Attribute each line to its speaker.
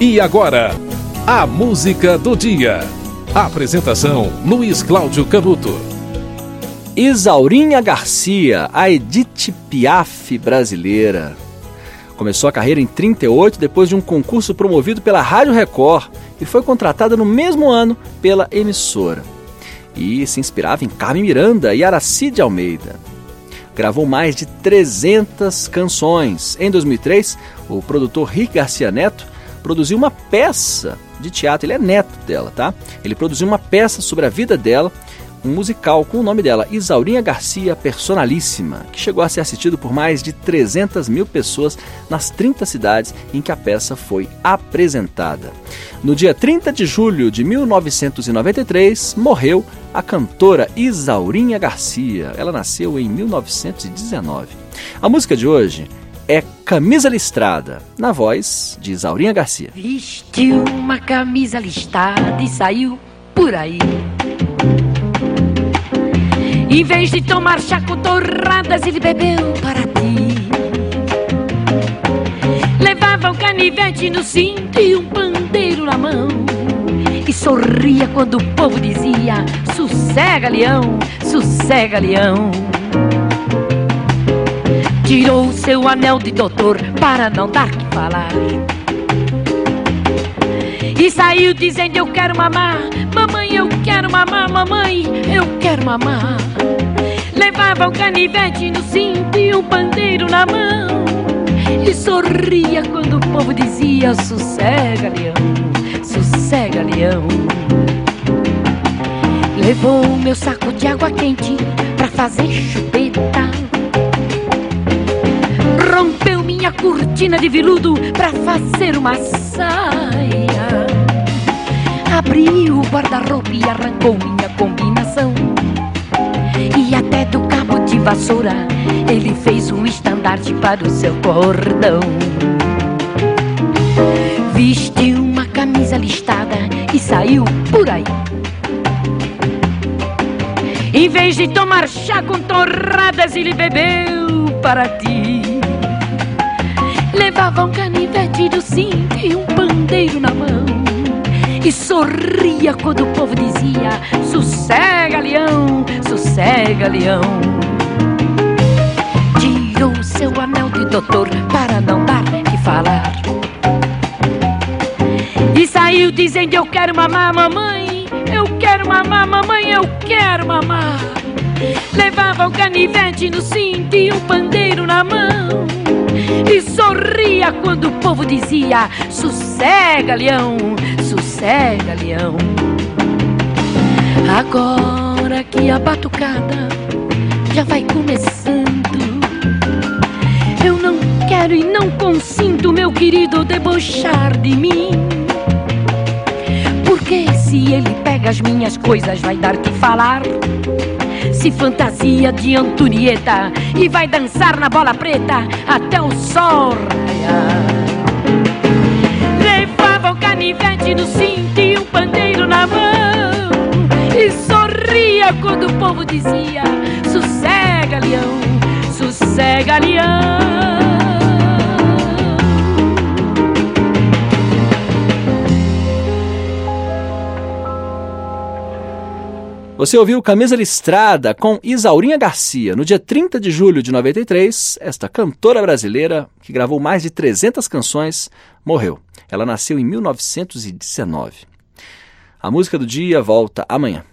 Speaker 1: E agora, a música do dia. Apresentação: Luiz Cláudio Canuto.
Speaker 2: Isaurinha Garcia, a Edith Piaf brasileira. Começou a carreira em 38 depois de um concurso promovido pela Rádio Record e foi contratada no mesmo ano pela emissora. E se inspirava em Carmen Miranda e Aracide Almeida. Gravou mais de 300 canções. Em 2003, o produtor Rick Garcia Neto produziu uma peça de teatro. Ele é neto dela, tá? Ele produziu uma peça sobre a vida dela, um musical com o nome dela, Isaurinha Garcia Personalíssima, que chegou a ser assistido por mais de 300 mil pessoas nas 30 cidades em que a peça foi apresentada. No dia 30 de julho de 1993, morreu a cantora Isaurinha Garcia. Ela nasceu em 1919. A música de hoje é Camisa Listrada, na voz de Isaurinha Garcia.
Speaker 3: Vestiu uma camisa listrada e saiu por aí. Em vez de tomar chá com torradas, ele bebeu para ti. Levava um canivete no cinto e um pandeiro na mão. E sorria quando o povo dizia: Sossega, leão, sossega, leão. Tirou seu anel de doutor para não dar que falar. E saiu dizendo: Eu quero mamar, mamãe, eu quero mamar, mamãe, eu quero mamar. Levava um canivete no cinto e um pandeiro na mão. E sorria quando o povo dizia: Sossega, leão, sossega, leão. Levou meu saco de água quente pra fazer chupeta minha cortina de veludo pra fazer uma saia. Abriu o guarda-roupa e arrancou minha combinação. E até do cabo de vassoura ele fez um estandarte para o seu cordão. Vestiu uma camisa listada e saiu por aí. Em vez de tomar chá com torradas, ele bebeu para ti. Levava um canivete do cinto e um pandeiro na mão. E sorria quando o povo dizia: Sossega, leão, sossega, leão. Tirou seu anel de doutor para não dar que falar. E saiu dizendo: Eu quero mamar, mamãe. Eu quero mamar, mamãe, eu quero mamar. Levava um canivete no cinto e um pandeiro na mão. E sorria quando o povo dizia: Sossega, leão, sossega, leão. Agora que a batucada já vai começando, eu não quero e não consinto, meu querido, debochar de mim. Se ele pega as minhas coisas, vai dar que falar se fantasia de Antonieta e vai dançar na bola preta até o sol raiar. Levava o canivete no cinto e um pandeiro na mão e sorria quando o povo dizia: Sossega, leão, sossega, leão.
Speaker 2: Você ouviu Camisa Listrada com Isaurinha Garcia. No dia 30 de julho de 93, esta cantora brasileira, que gravou mais de 300 canções, morreu. Ela nasceu em 1919. A música do dia volta amanhã.